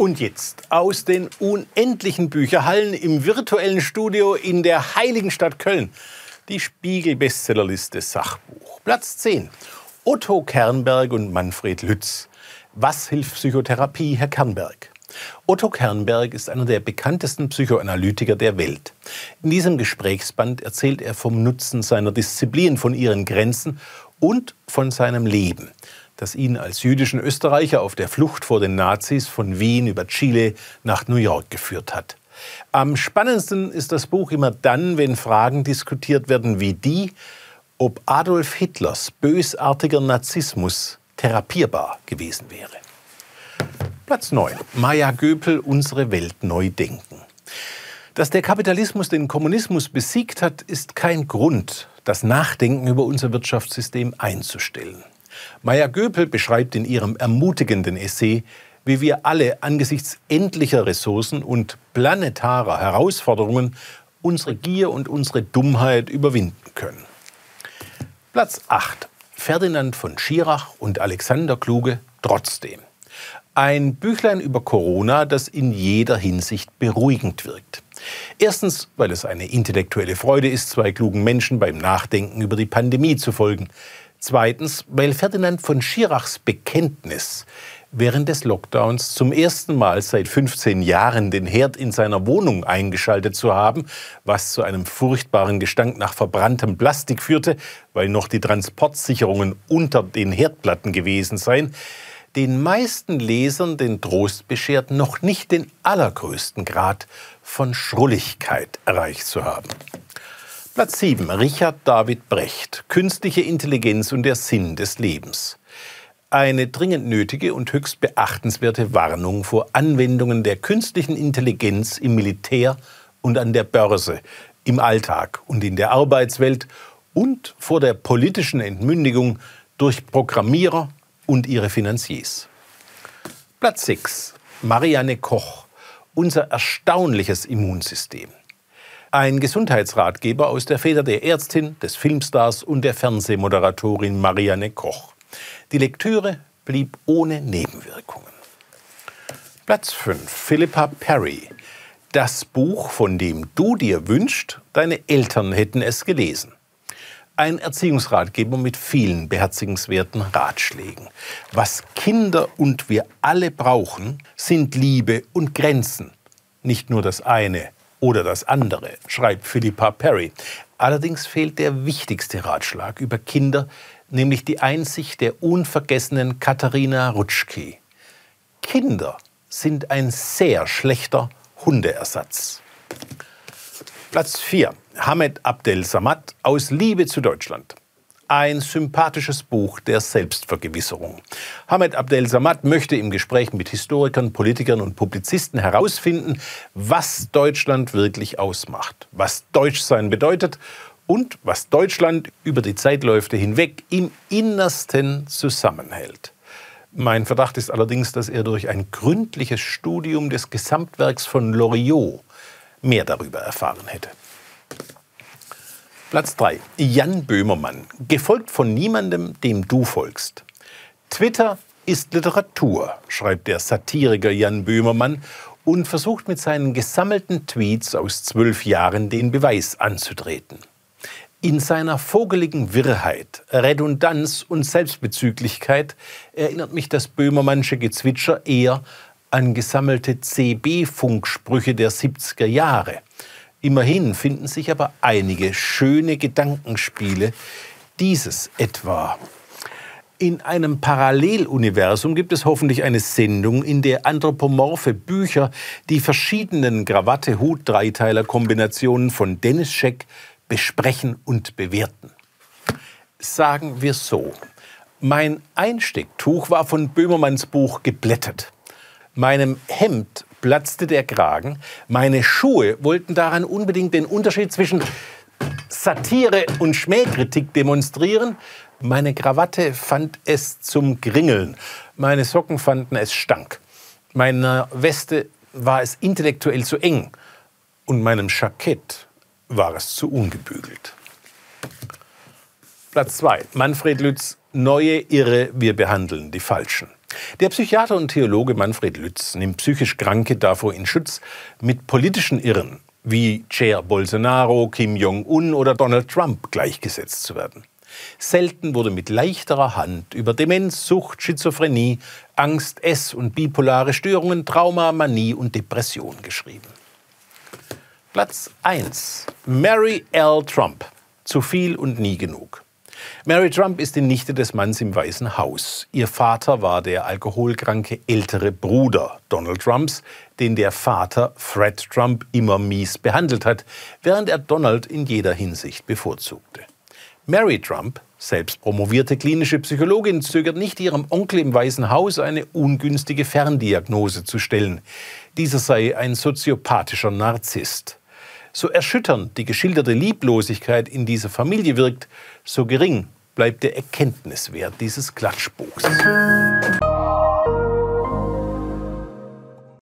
Und jetzt aus den unendlichen Bücherhallen im virtuellen Studio in der heiligen Stadt Köln. Die Spiegel-Bestsellerliste Sachbuch. Platz 10. Otto Kernberg und Manfred Lütz. Was hilft Psychotherapie, Herr Kernberg? Otto Kernberg ist einer der bekanntesten Psychoanalytiker der Welt. In diesem Gesprächsband erzählt er vom Nutzen seiner Disziplin, von ihren Grenzen und von seinem Leben das ihn als jüdischen Österreicher auf der Flucht vor den Nazis von Wien über Chile nach New York geführt hat. Am spannendsten ist das Buch immer dann, wenn Fragen diskutiert werden wie die, ob Adolf Hitlers bösartiger Narzissmus therapierbar gewesen wäre. Platz 9. Maya Göpel, unsere Welt neu denken. Dass der Kapitalismus den Kommunismus besiegt hat, ist kein Grund, das Nachdenken über unser Wirtschaftssystem einzustellen. Maya Göpel beschreibt in ihrem ermutigenden Essay, wie wir alle angesichts endlicher Ressourcen und planetarer Herausforderungen unsere Gier und unsere Dummheit überwinden können. Platz 8. Ferdinand von Schirach und Alexander Kluge trotzdem. Ein Büchlein über Corona, das in jeder Hinsicht beruhigend wirkt. Erstens, weil es eine intellektuelle Freude ist, zwei klugen Menschen beim Nachdenken über die Pandemie zu folgen. Zweitens, weil Ferdinand von Schirachs Bekenntnis während des Lockdowns zum ersten Mal seit 15 Jahren den Herd in seiner Wohnung eingeschaltet zu haben, was zu einem furchtbaren Gestank nach verbranntem Plastik führte, weil noch die Transportsicherungen unter den Herdplatten gewesen seien, den meisten Lesern den Trost beschert, noch nicht den allergrößten Grad von Schrulligkeit erreicht zu haben. Platz 7. Richard David Brecht. Künstliche Intelligenz und der Sinn des Lebens. Eine dringend nötige und höchst beachtenswerte Warnung vor Anwendungen der künstlichen Intelligenz im Militär und an der Börse, im Alltag und in der Arbeitswelt und vor der politischen Entmündigung durch Programmierer und ihre Finanziers. Platz 6. Marianne Koch. Unser erstaunliches Immunsystem ein Gesundheitsratgeber aus der Feder der Ärztin, des Filmstars und der Fernsehmoderatorin Marianne Koch. Die Lektüre blieb ohne Nebenwirkungen. Platz 5. Philippa Perry. Das Buch, von dem du dir wünschst, deine Eltern hätten es gelesen. Ein Erziehungsratgeber mit vielen beherzigenswerten Ratschlägen. Was Kinder und wir alle brauchen, sind Liebe und Grenzen. Nicht nur das eine oder das andere, schreibt Philippa Perry. Allerdings fehlt der wichtigste Ratschlag über Kinder, nämlich die Einsicht der unvergessenen Katharina Rutschki. Kinder sind ein sehr schlechter Hundeersatz. Platz 4. Hamed Abdel Samad aus Liebe zu Deutschland ein sympathisches Buch der Selbstvergewisserung. Hamed Abdel Samad möchte im Gespräch mit Historikern, Politikern und Publizisten herausfinden, was Deutschland wirklich ausmacht, was Deutschsein bedeutet und was Deutschland über die Zeitläufe hinweg im Innersten zusammenhält. Mein Verdacht ist allerdings, dass er durch ein gründliches Studium des Gesamtwerks von Loriot mehr darüber erfahren hätte. Platz 3. Jan Böhmermann, gefolgt von niemandem, dem du folgst. Twitter ist Literatur, schreibt der Satiriker Jan Böhmermann und versucht mit seinen gesammelten Tweets aus zwölf Jahren den Beweis anzutreten. In seiner vogeligen Wirrheit, Redundanz und Selbstbezüglichkeit erinnert mich das Böhmermannsche Gezwitscher eher an gesammelte CB-Funksprüche der 70er Jahre – Immerhin finden sich aber einige schöne Gedankenspiele. Dieses etwa. In einem Paralleluniversum gibt es hoffentlich eine Sendung, in der anthropomorphe Bücher die verschiedenen Krawatte-Hut-Dreiteiler-Kombinationen von Dennis Scheck besprechen und bewerten. Sagen wir so. Mein Einstecktuch war von Böhmermanns Buch geblättert. Meinem Hemd platzte der Kragen. Meine Schuhe wollten daran unbedingt den Unterschied zwischen Satire und Schmähkritik demonstrieren. Meine Krawatte fand es zum Gringeln. Meine Socken fanden es stank. Meiner Weste war es intellektuell zu eng. Und meinem Jackett war es zu ungebügelt. Platz 2. Manfred Lütz, Neue Irre, wir behandeln die Falschen. Der Psychiater und Theologe Manfred Lütz nimmt psychisch Kranke davor in Schutz, mit politischen Irren wie Jair Bolsonaro, Kim Jong-un oder Donald Trump gleichgesetzt zu werden. Selten wurde mit leichterer Hand über Demenz, Sucht, Schizophrenie, Angst, Ess- und bipolare Störungen, Trauma, Manie und Depression geschrieben. Platz 1. Mary L. Trump. Zu viel und nie genug. Mary Trump ist die Nichte des Manns im Weißen Haus. Ihr Vater war der alkoholkranke ältere Bruder Donald Trumps, den der Vater Fred Trump immer mies behandelt hat, während er Donald in jeder Hinsicht bevorzugte. Mary Trump, selbst promovierte klinische Psychologin, zögert nicht ihrem Onkel im Weißen Haus eine ungünstige Ferndiagnose zu stellen. Dieser sei ein soziopathischer Narzisst. So erschütternd die geschilderte Lieblosigkeit in dieser Familie wirkt, so gering bleibt der Erkenntniswert dieses Klatschbuchs.